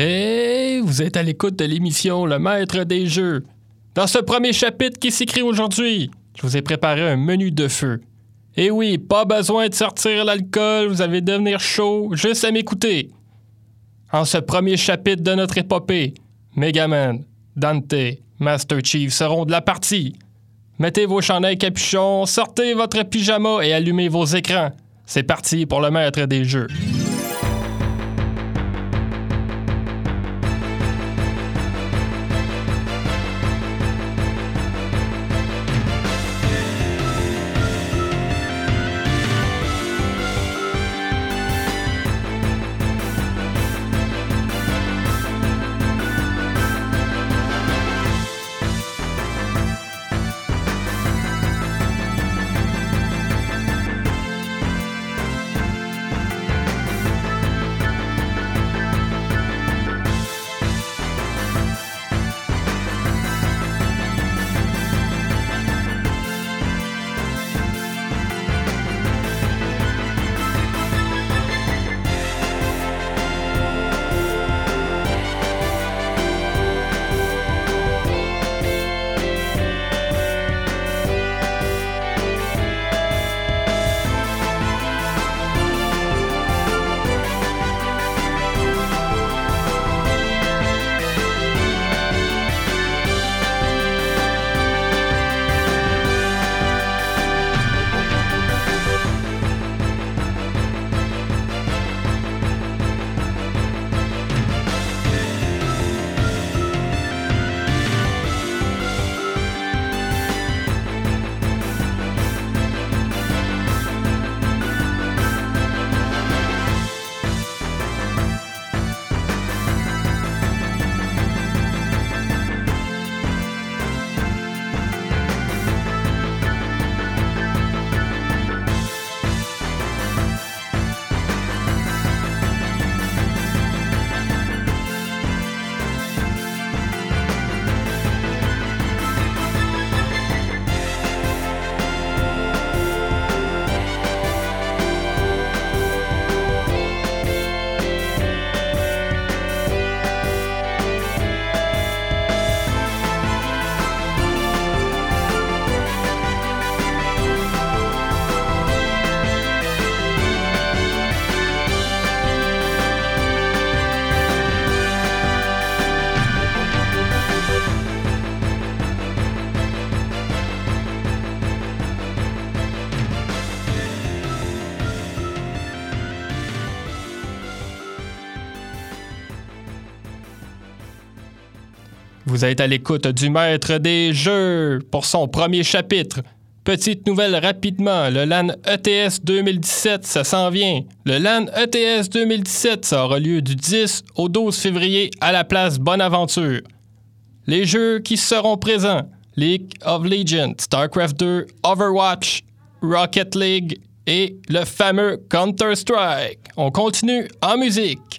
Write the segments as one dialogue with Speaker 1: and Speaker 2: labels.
Speaker 1: Et vous êtes à l'écoute de l'émission Le Maître des Jeux. Dans ce premier chapitre qui s'écrit aujourd'hui, je vous ai préparé un menu de feu. Et oui, pas besoin de sortir l'alcool, vous allez devenir chaud, juste à m'écouter. En ce premier chapitre de notre épopée, Megaman, Dante, Master Chief seront de la partie. Mettez vos chandails capuchons, sortez votre pyjama et allumez vos écrans. C'est parti pour le maître des jeux. Vous êtes à l'écoute du maître des jeux pour son premier chapitre. Petite nouvelle rapidement, le LAN ETS 2017, ça s'en vient. Le LAN ETS 2017, ça aura lieu du 10 au 12 février à la place Bonaventure. Les jeux qui seront présents, League of Legends, StarCraft 2, Overwatch, Rocket League et le fameux Counter-Strike. On continue en musique.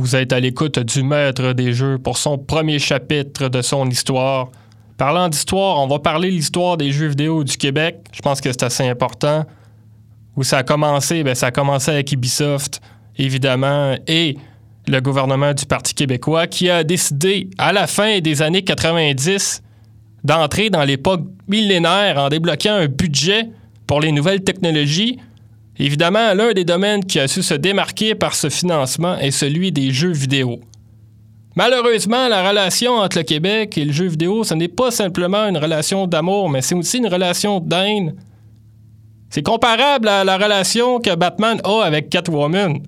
Speaker 1: Vous êtes à l'écoute du maître des jeux pour son premier chapitre de son histoire. Parlant d'histoire, on va parler de l'histoire des jeux vidéo du Québec. Je pense que c'est assez important. Où ça a commencé? Ben, ça a commencé avec Ubisoft, évidemment, et le gouvernement du Parti québécois qui a décidé, à la fin des années 90, d'entrer dans l'époque millénaire en débloquant un budget pour les nouvelles technologies Évidemment, l'un des domaines qui a su se démarquer par ce financement est celui des jeux vidéo. Malheureusement, la relation entre le Québec et le jeu vidéo, ce n'est pas simplement une relation d'amour, mais c'est aussi une relation d'haine. C'est comparable à la relation que Batman a avec Catwoman.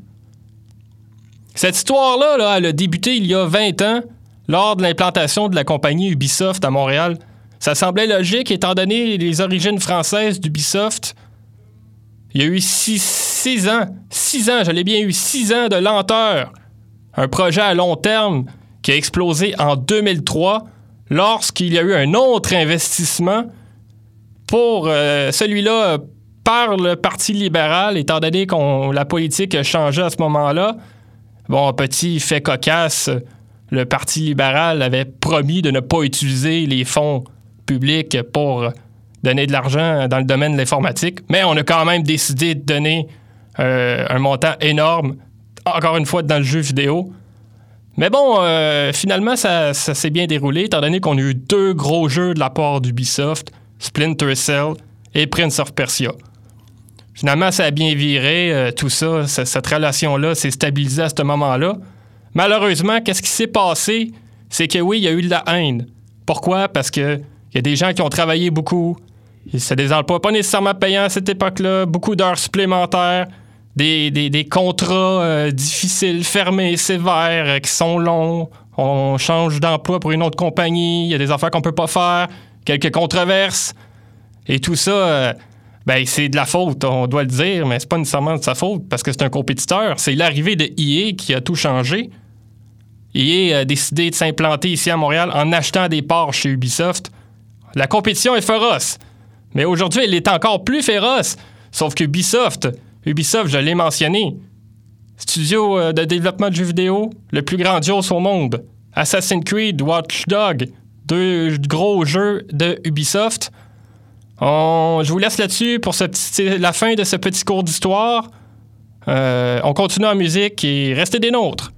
Speaker 1: Cette histoire-là, elle a débuté il y a 20 ans, lors de l'implantation de la compagnie Ubisoft à Montréal. Ça semblait logique étant donné les origines françaises d'Ubisoft, il y a eu six, ans, six ans, je l'ai bien eu, six ans de lenteur. Un projet à long terme qui a explosé en 2003 lorsqu'il y a eu un autre investissement pour euh, celui-là par le Parti libéral, étant donné que la politique a changé à ce moment-là. Bon, petit fait cocasse, le Parti libéral avait promis de ne pas utiliser les fonds publics pour donner de l'argent dans le domaine de l'informatique, mais on a quand même décidé de donner euh, un montant énorme, encore une fois, dans le jeu vidéo. Mais bon, euh, finalement, ça, s'est bien déroulé, étant donné qu'on a eu deux gros jeux de la part d'Ubisoft, Splinter Cell et Prince of Persia. Finalement, ça a bien viré, euh, tout ça, cette relation-là s'est stabilisée à ce moment-là. Malheureusement, qu'est-ce qui s'est passé? C'est que oui, il y a eu de la haine. Pourquoi? Parce que il y a des gens qui ont travaillé beaucoup, c'est des emplois pas nécessairement payants à cette époque-là, beaucoup d'heures supplémentaires, des, contrats euh, difficiles, fermés, sévères, euh, qui sont longs. On change d'emploi pour une autre compagnie, il y a des affaires qu'on peut pas faire, quelques controverses. Et tout ça, euh, ben, c'est de la faute, on doit le dire, mais c'est pas nécessairement de sa faute parce que c'est un compétiteur. C'est l'arrivée de EA qui a tout changé. EA a décidé de s'implanter ici à Montréal en achetant des parts chez Ubisoft. La compétition est féroce. Mais aujourd'hui, elle est encore plus féroce. Sauf que Ubisoft, Ubisoft, je l'ai mentionné, studio euh, de développement de jeux vidéo, le plus grandiose au monde. Assassin's Creed, Watch Dog, deux gros jeux de Ubisoft. je vous laisse là-dessus pour la fin de ce petit cours d'histoire. Euh, on continue en musique et restez des nôtres.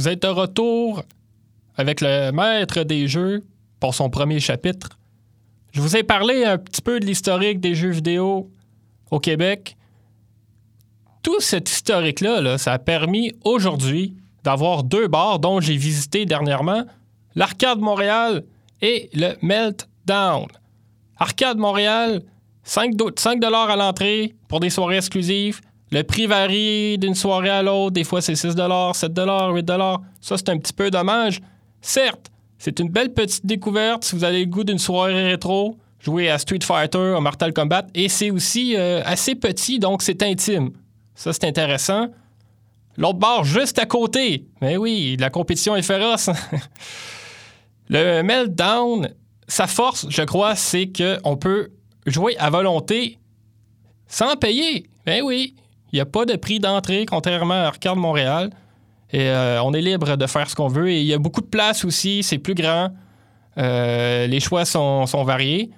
Speaker 1: Vous êtes de retour avec le maître des jeux pour son premier chapitre. Je vous ai parlé un petit peu de l'historique des jeux vidéo au Québec. Tout cet historique-là, là, ça a permis aujourd'hui d'avoir deux bars dont j'ai visité dernièrement, l'Arcade Montréal et le Meltdown. Arcade Montréal, 5, 5 à l'entrée pour des soirées exclusives. Le prix varie d'une soirée à l'autre. Des fois, c'est 6 7 8 Ça, c'est un petit peu dommage. Certes, c'est une belle petite découverte si vous avez le goût d'une soirée rétro, jouer à Street Fighter, à Mortal Kombat. Et c'est aussi euh, assez petit, donc c'est intime. Ça, c'est intéressant. L'autre bar juste à côté. Mais oui, la compétition est féroce. le Meltdown, sa force, je crois, c'est qu'on peut jouer à volonté sans payer. Mais oui, il n'y a pas de prix d'entrée, contrairement à Arcade Montréal. Et euh, on est libre de faire ce qu'on veut. Et il y a beaucoup de place aussi, c'est plus grand. Euh, les choix sont, variés.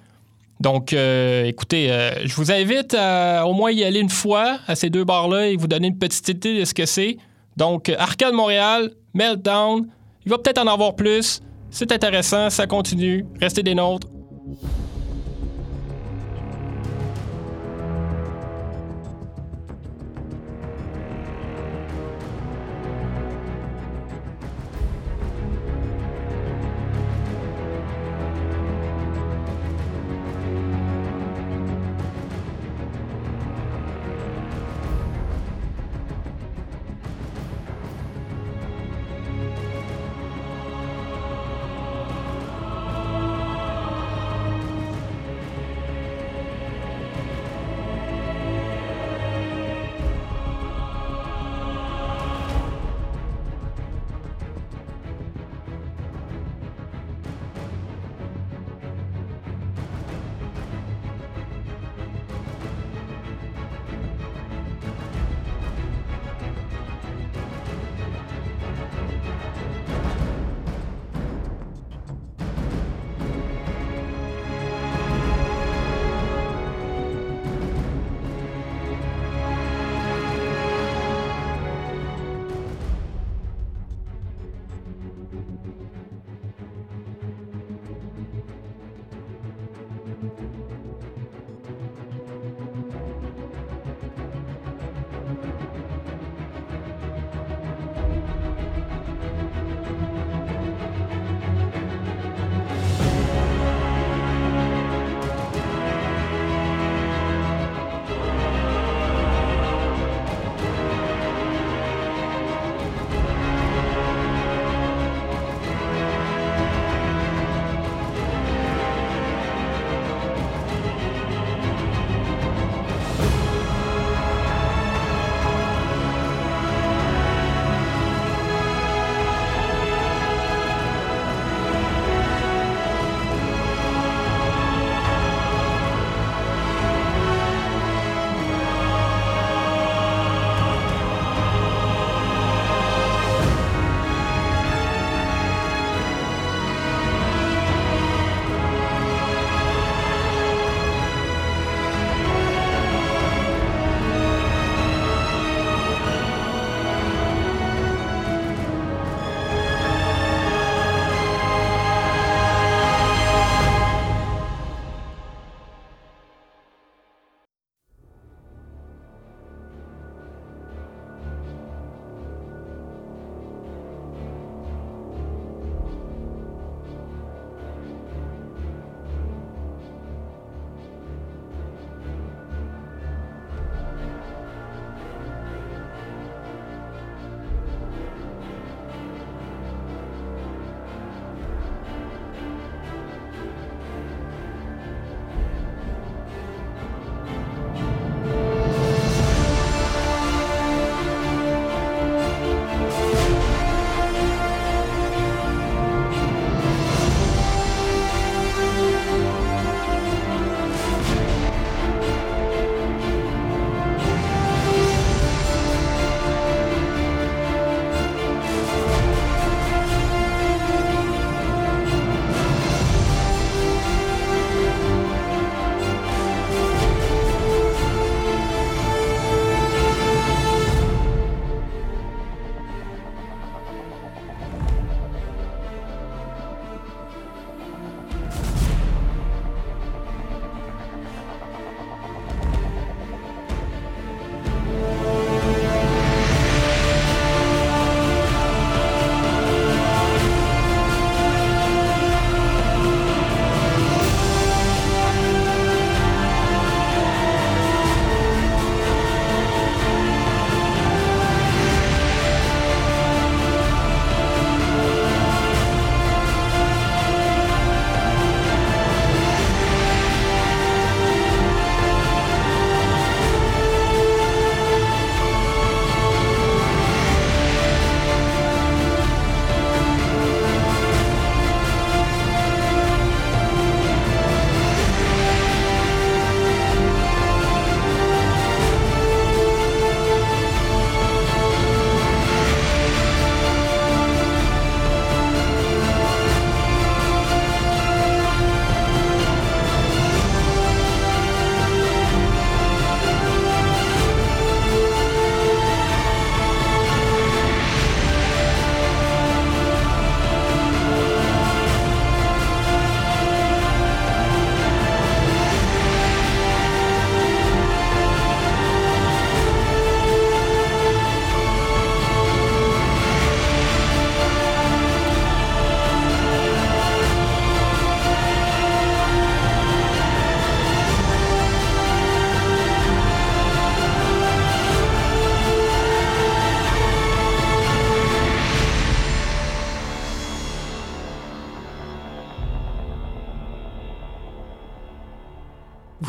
Speaker 1: Donc, euh, écoutez, je vous invite à au moins y aller une fois à ces deux bars-là et vous donner une petite idée de ce que c'est. Donc, Arcade Montréal, Meltdown, il va peut-être en avoir plus. C'est intéressant, ça continue. Restez des nôtres.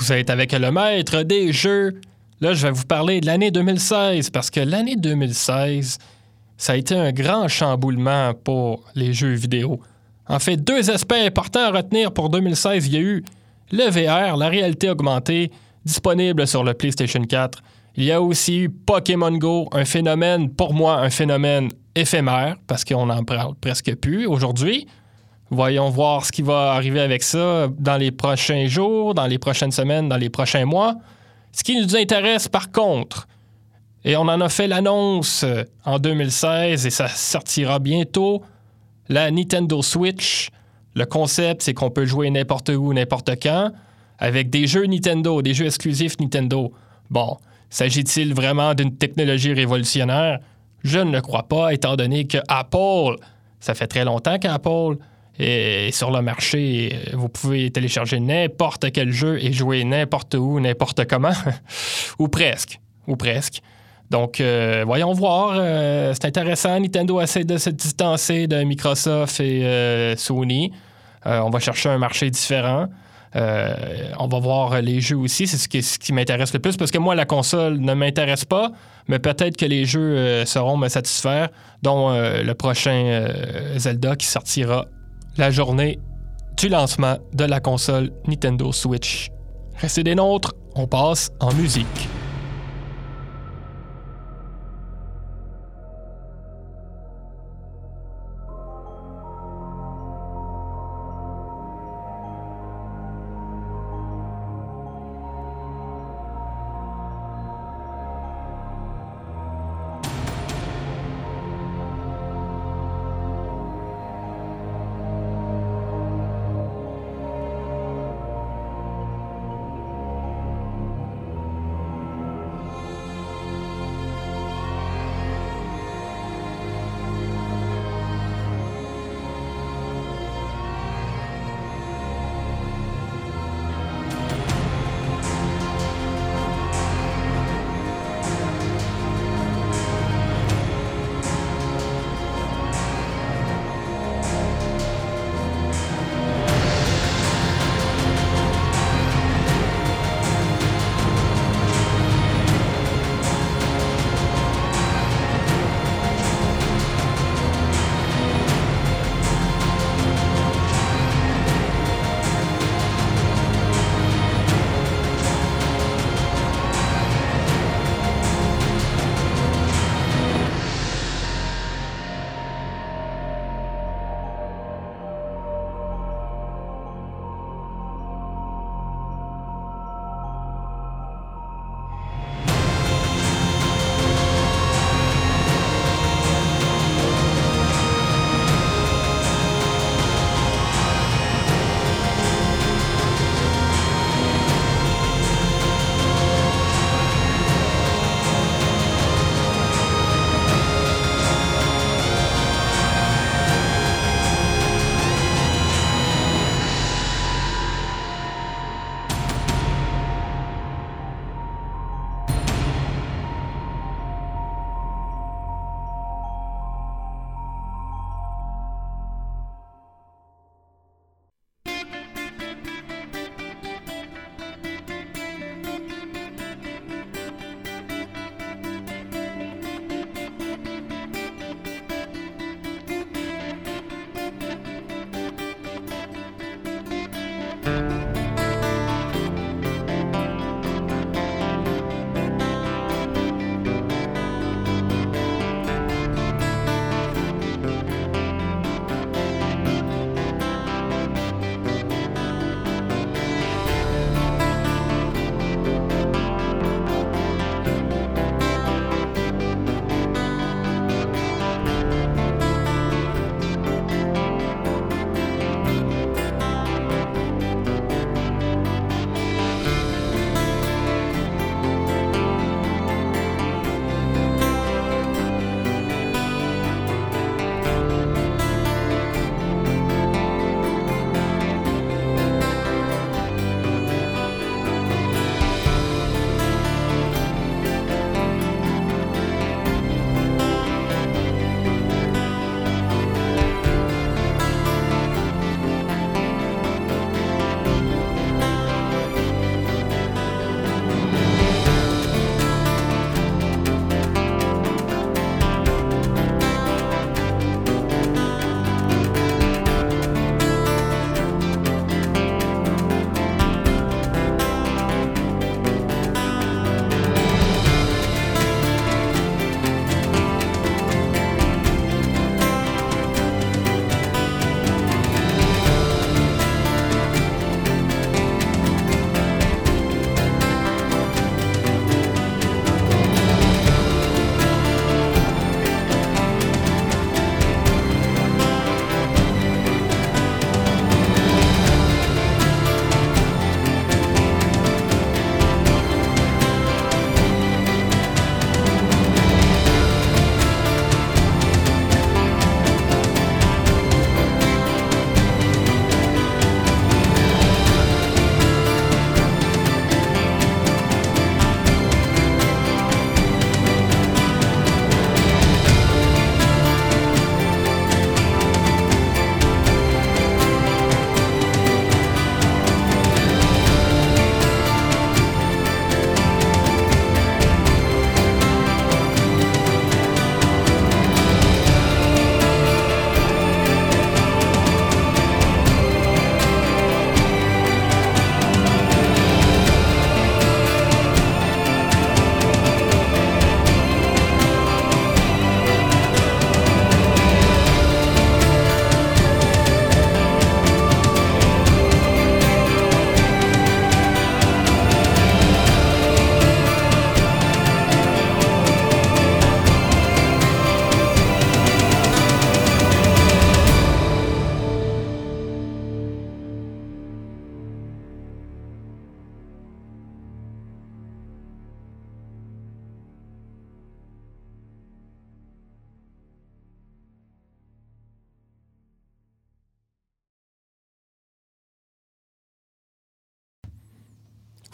Speaker 1: Vous êtes avec le maître des jeux. Là, je vais vous parler de l'année 2016 parce que l'année 2016, ça a été un grand chamboulement pour les jeux vidéo. En fait, deux aspects importants à retenir pour 2016. Il y a eu le VR, la réalité augmentée, disponible sur le PlayStation 4. Il y a aussi eu Pokémon Go, un phénomène, pour moi, un phénomène éphémère, parce qu'on n'en parle presque plus aujourd'hui. Voyons voir ce qui va arriver avec ça dans les prochains jours, dans les prochaines semaines, dans les prochains mois. Ce qui nous intéresse par contre, et on en a fait l'annonce en 2016 et ça sortira bientôt, la Nintendo Switch. Le concept, c'est qu'on peut jouer n'importe où, n'importe quand, avec des jeux Nintendo, des jeux exclusifs Nintendo. Bon, s'agit-il vraiment d'une technologie révolutionnaire? Je ne le crois pas, étant donné que Apple, ça fait très longtemps qu'Apple est sur le marché. Vous pouvez télécharger n'importe quel jeu et jouer n'importe où, n'importe comment, ou presque, ou presque. Donc, euh, voyons voir. Euh, c'est intéressant. Nintendo essaie de se distancer de Microsoft et euh, Sony. on va chercher un marché différent. on va voir les jeux aussi. C'est ce qui, ce qui m'intéresse le plus parce que moi, la console ne m'intéresse pas, mais peut-être que les jeux sauront me satisfaire, dont le prochain Zelda qui sortira la journée du lancement de la console Nintendo Switch. Restez des nôtres, on passe en musique.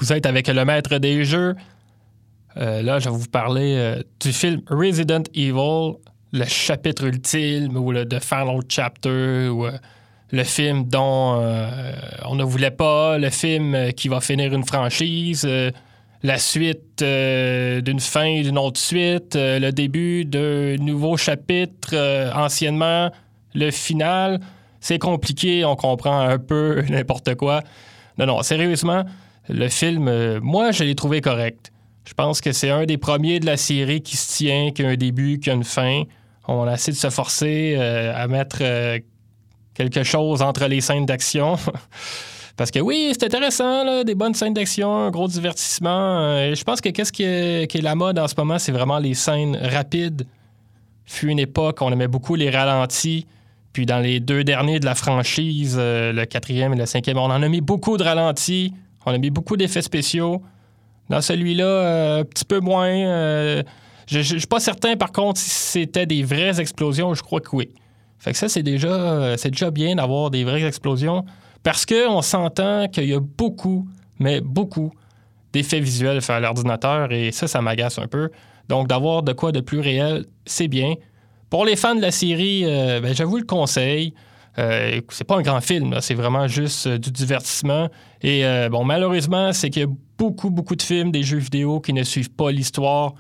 Speaker 1: Vous êtes avec le maître des jeux. Euh, là, je vais vous parler euh, du film Resident Evil, le chapitre ultime ou le The Final Chapter euh, le film dont on ne voulait pas, le film qui va finir une franchise, la suite d'une fin d'une autre suite, le début d'un nouveau chapitre anciennement, le final. C'est compliqué, on comprend un peu n'importe quoi. Non, non, sérieusement, le film, moi, je l'ai trouvé correct. Je pense que c'est un des premiers de la série qui se tient, qui a un début, qui a une fin. On a essayé de se forcer euh, à mettre euh, quelque chose entre les scènes d'action. Parce que oui, c'est intéressant, des bonnes scènes d'action, un gros divertissement. Euh, je pense que qu'est-ce qui est, la mode en ce moment, c'est vraiment les scènes rapides. Fut une époque, on aimait beaucoup les ralentis. Puis dans les deux derniers de la franchise, le quatrième et le cinquième, on en a mis beaucoup de ralentis. On a mis beaucoup d'effets spéciaux. Dans celui-là, euh, un petit peu moins. Euh, je ne suis pas certain, par contre, si c'était des vraies explosions. Je crois que oui. Fait ça, c'est déjà, euh, c'est déjà bien d'avoir des vraies explosions parce qu'on s'entend qu'il y a beaucoup, mais beaucoup d'effets visuels faits à l'ordinateur et ça, ça m'agace un peu. Donc, d'avoir de quoi de plus réel, c'est bien. Pour les fans de la série, ben, j'avoue le conseil. Euh, c'est pas un grand film, c'est vraiment juste euh, du divertissement. Et euh, bon, malheureusement, c'est qu'il y a beaucoup, beaucoup de films, des jeux vidéo qui ne suivent pas l'histoire.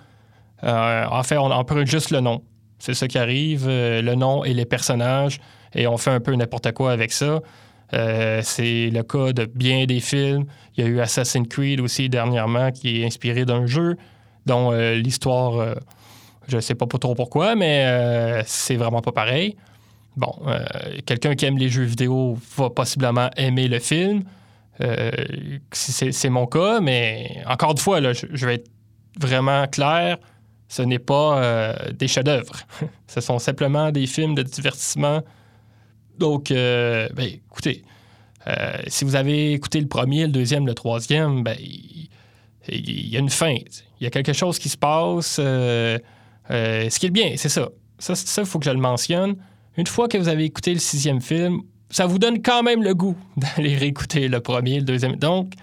Speaker 1: en fait, on emprunte juste le nom. C'est ça qui arrive, le nom et les personnages, et on fait un peu n'importe quoi avec ça. c'est le cas de bien des films. Il y a eu Assassin's Creed aussi dernièrement qui est inspiré d'un jeu dont l'histoire, je ne sais pas trop pourquoi, mais c'est vraiment pas pareil. Bon, euh, quelqu'un qui aime les jeux vidéo va possiblement aimer le film. Euh, c'est mon cas, mais encore une fois, là, je, vais être vraiment clair. Ce n'est pas euh, des chefs-d'œuvre. ce sont simplement des films de divertissement. Donc, ben, écoutez, si vous avez écouté le premier, le deuxième, le troisième, ben, il y, a une fin. Il y a quelque chose qui se passe. ce qui est bien, c'est ça. Ça, il faut que je le mentionne une fois que vous avez écouté le sixième film, ça vous donne quand même le goût d'aller réécouter le premier, le deuxième. Donc,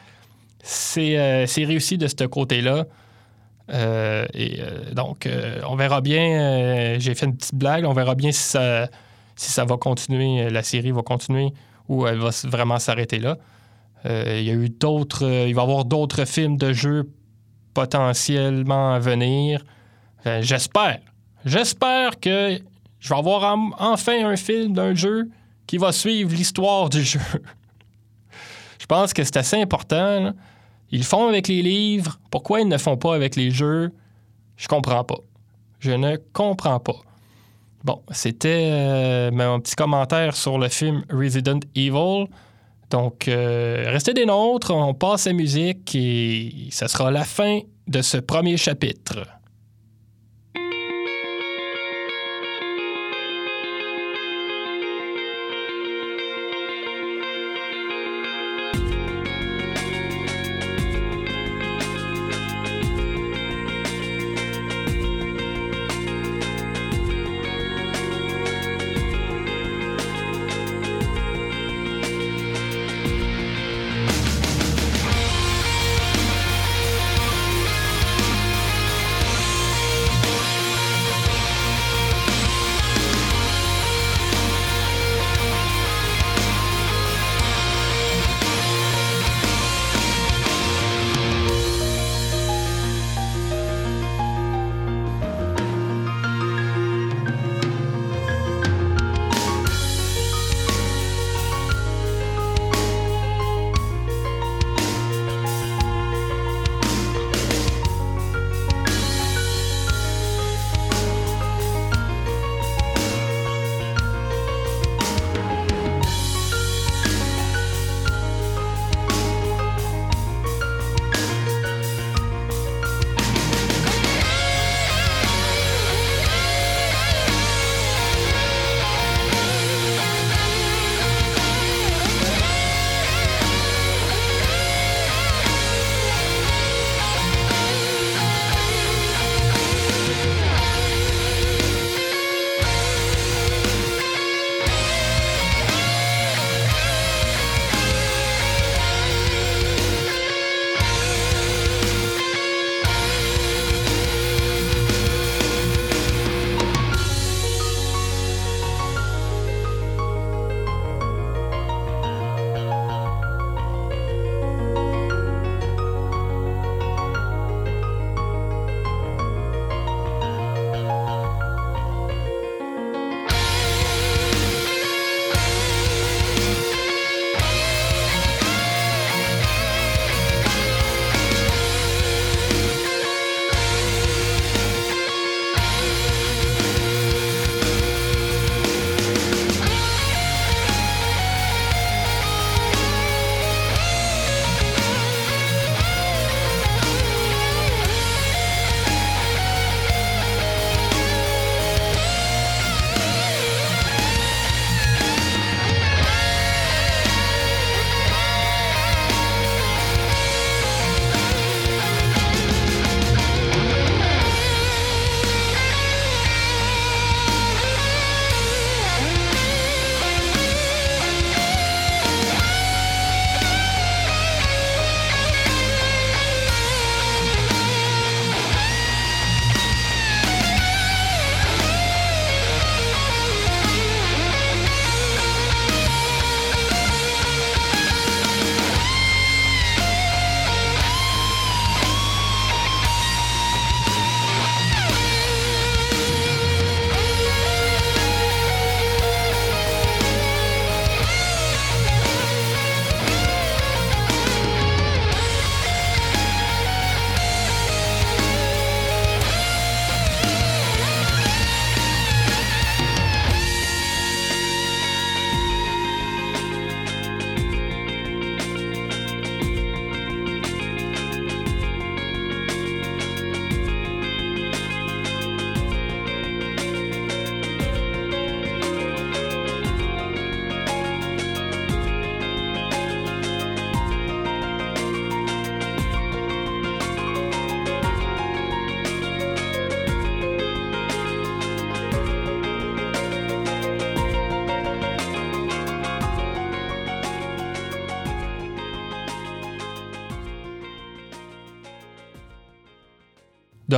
Speaker 1: c'est euh, réussi de ce côté-là. Euh, et euh, donc, on verra bien. J'ai fait une petite blague. On verra bien si ça, si ça va continuer, la série va continuer ou elle va vraiment s'arrêter là. il y a eu d'autres. il va y avoir d'autres films de jeux potentiellement à venir. J'espère. J'espère que je vais avoir enfin un film d'un jeu qui va suivre l'histoire du jeu. je pense que c'est assez important. Ils font avec les livres. Pourquoi ils ne font pas avec les jeux? Je comprends pas. Je ne comprends pas. Bon, c'était euh, mon petit commentaire sur le film Resident Evil. Donc, euh, restez des nôtres, on passe à musique et ce sera la fin de ce premier chapitre.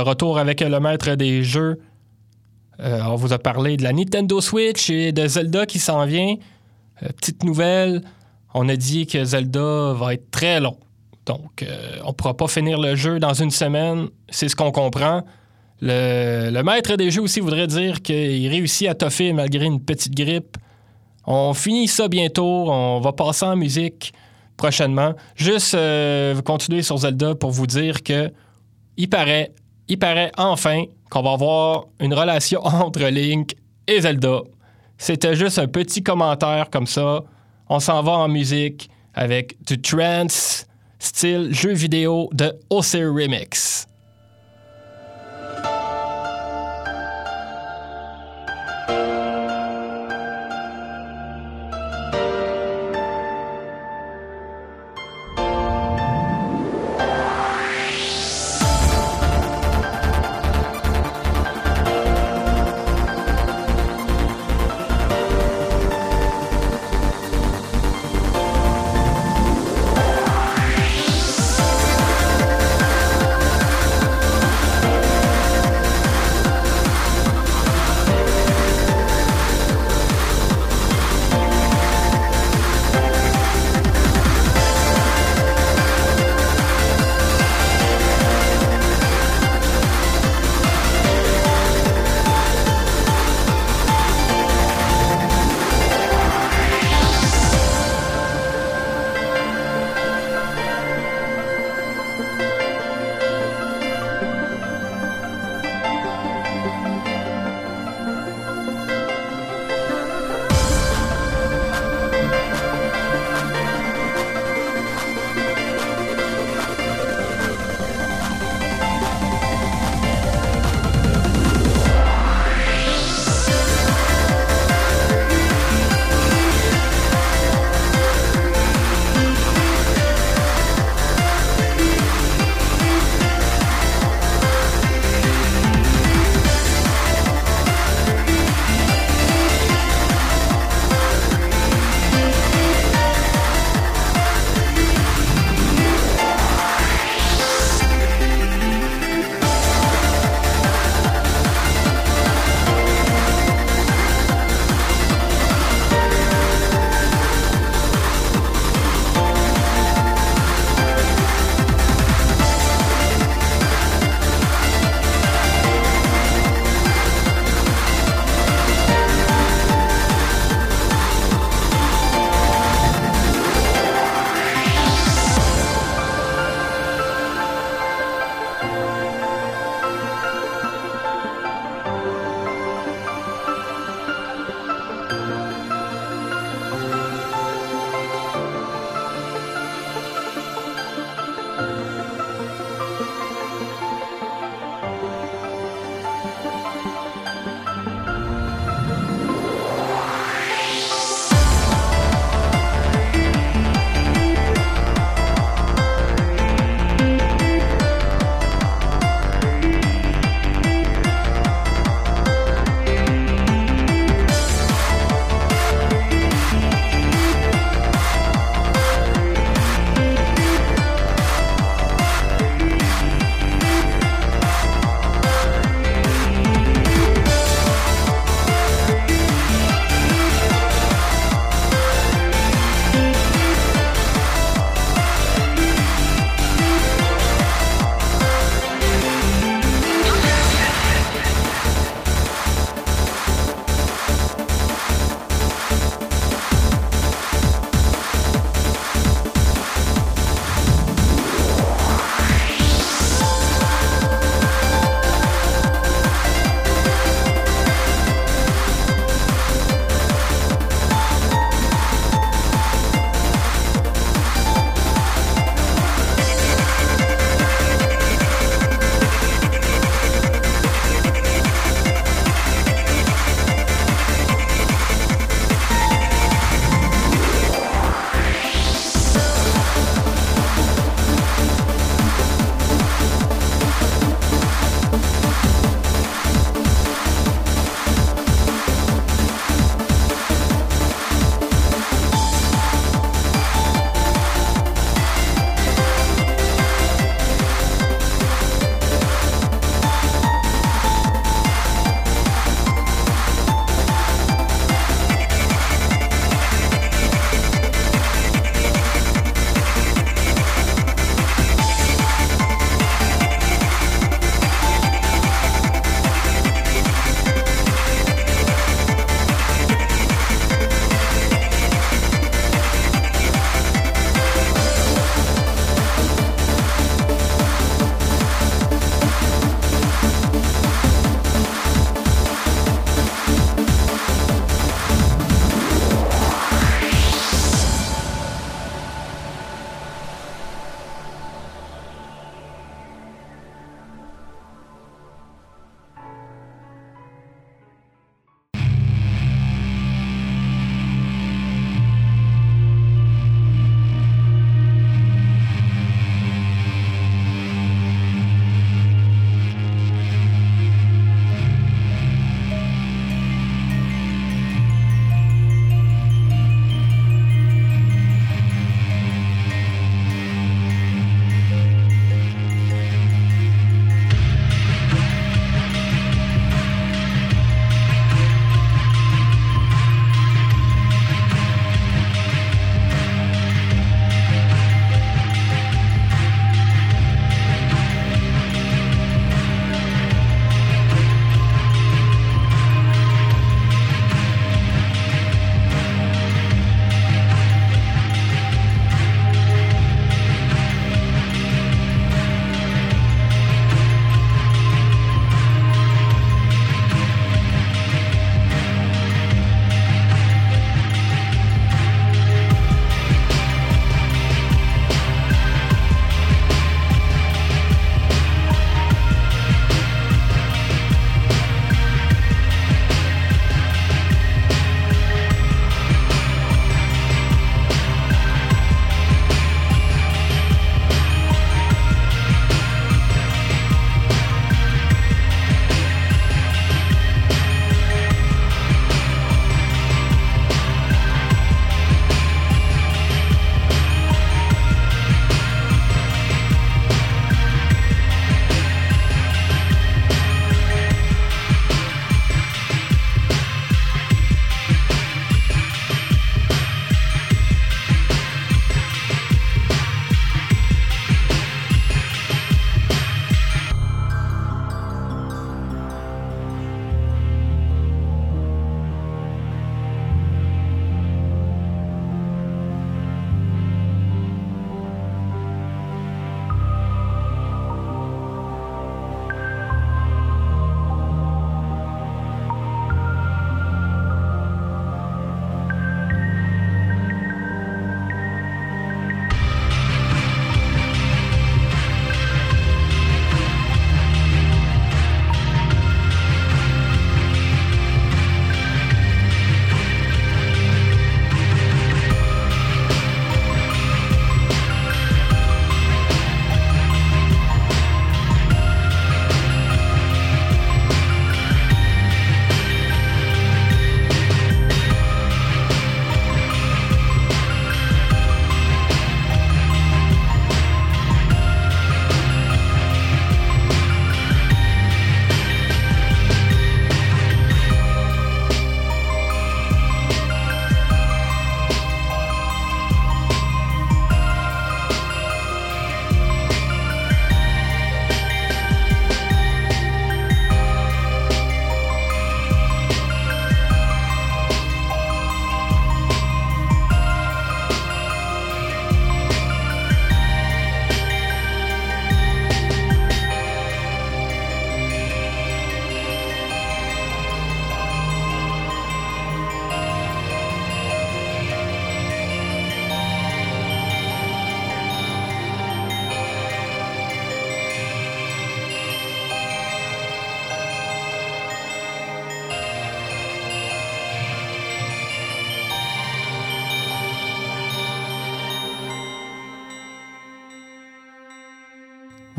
Speaker 1: De retour avec le maître des jeux. Euh, on vous a parlé de la Nintendo Switch et de Zelda qui s'en vient. Euh, petite nouvelle, on a dit que Zelda va être très long. Donc, euh, on ne pourra pas finir le jeu dans une semaine. C'est ce qu'on comprend. Le, le, maître des jeux aussi voudrait dire qu'il réussit à toffer malgré une petite grippe. On finit ça bientôt. On va passer en musique prochainement. Juste continuer sur Zelda pour vous dire que il paraît, il paraît enfin qu'on va avoir une relation entre Link et Zelda. C'était juste un petit commentaire comme ça. On s'en va en musique avec du trance style jeu vidéo de OC Remix.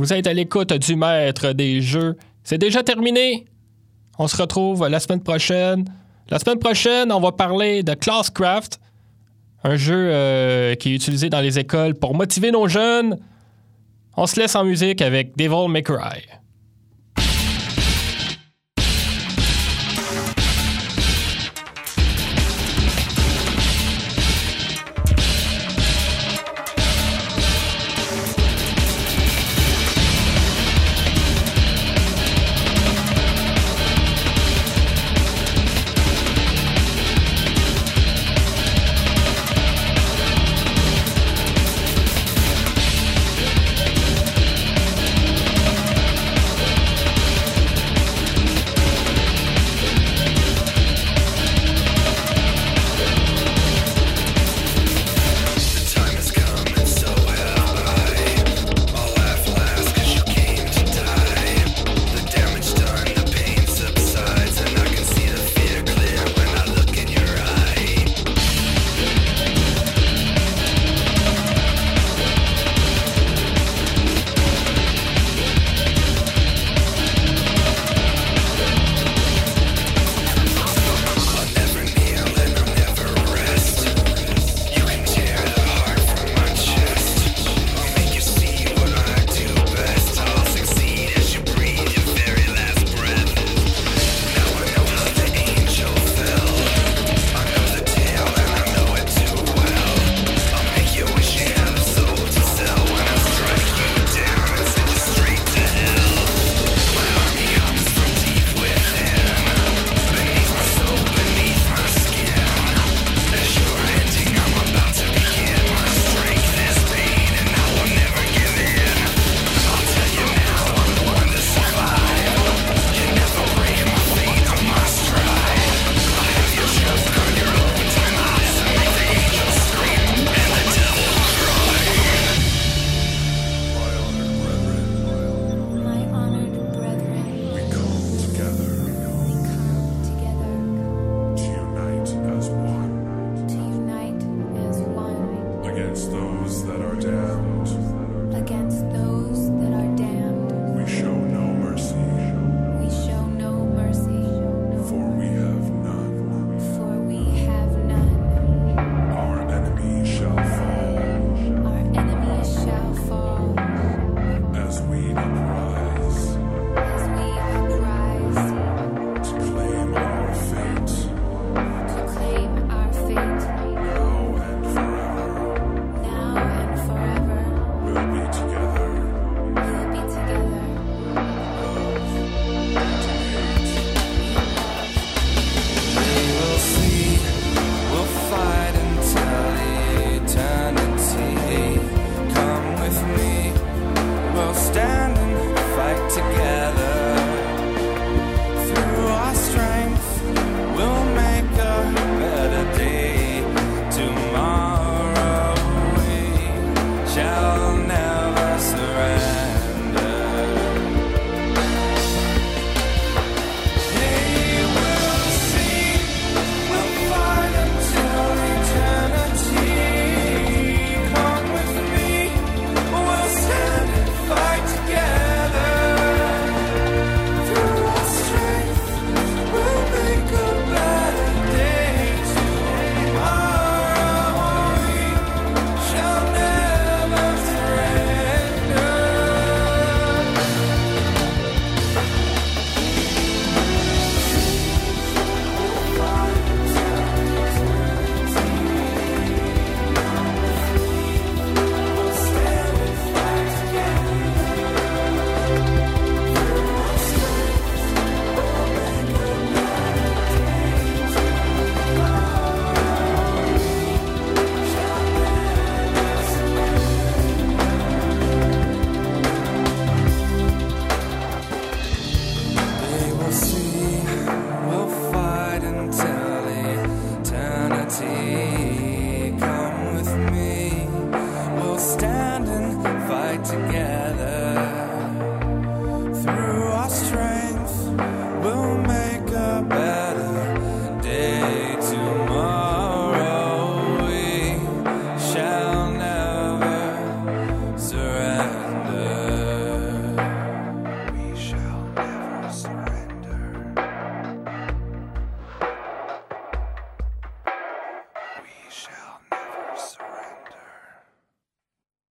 Speaker 1: Vous êtes à l'écoute du maître des jeux. C'est déjà terminé. On se retrouve la semaine prochaine. La semaine prochaine, on va parler de Classcraft, un jeu euh, qui est utilisé dans les écoles pour motiver nos jeunes. On se laisse en musique avec Devil May Cry.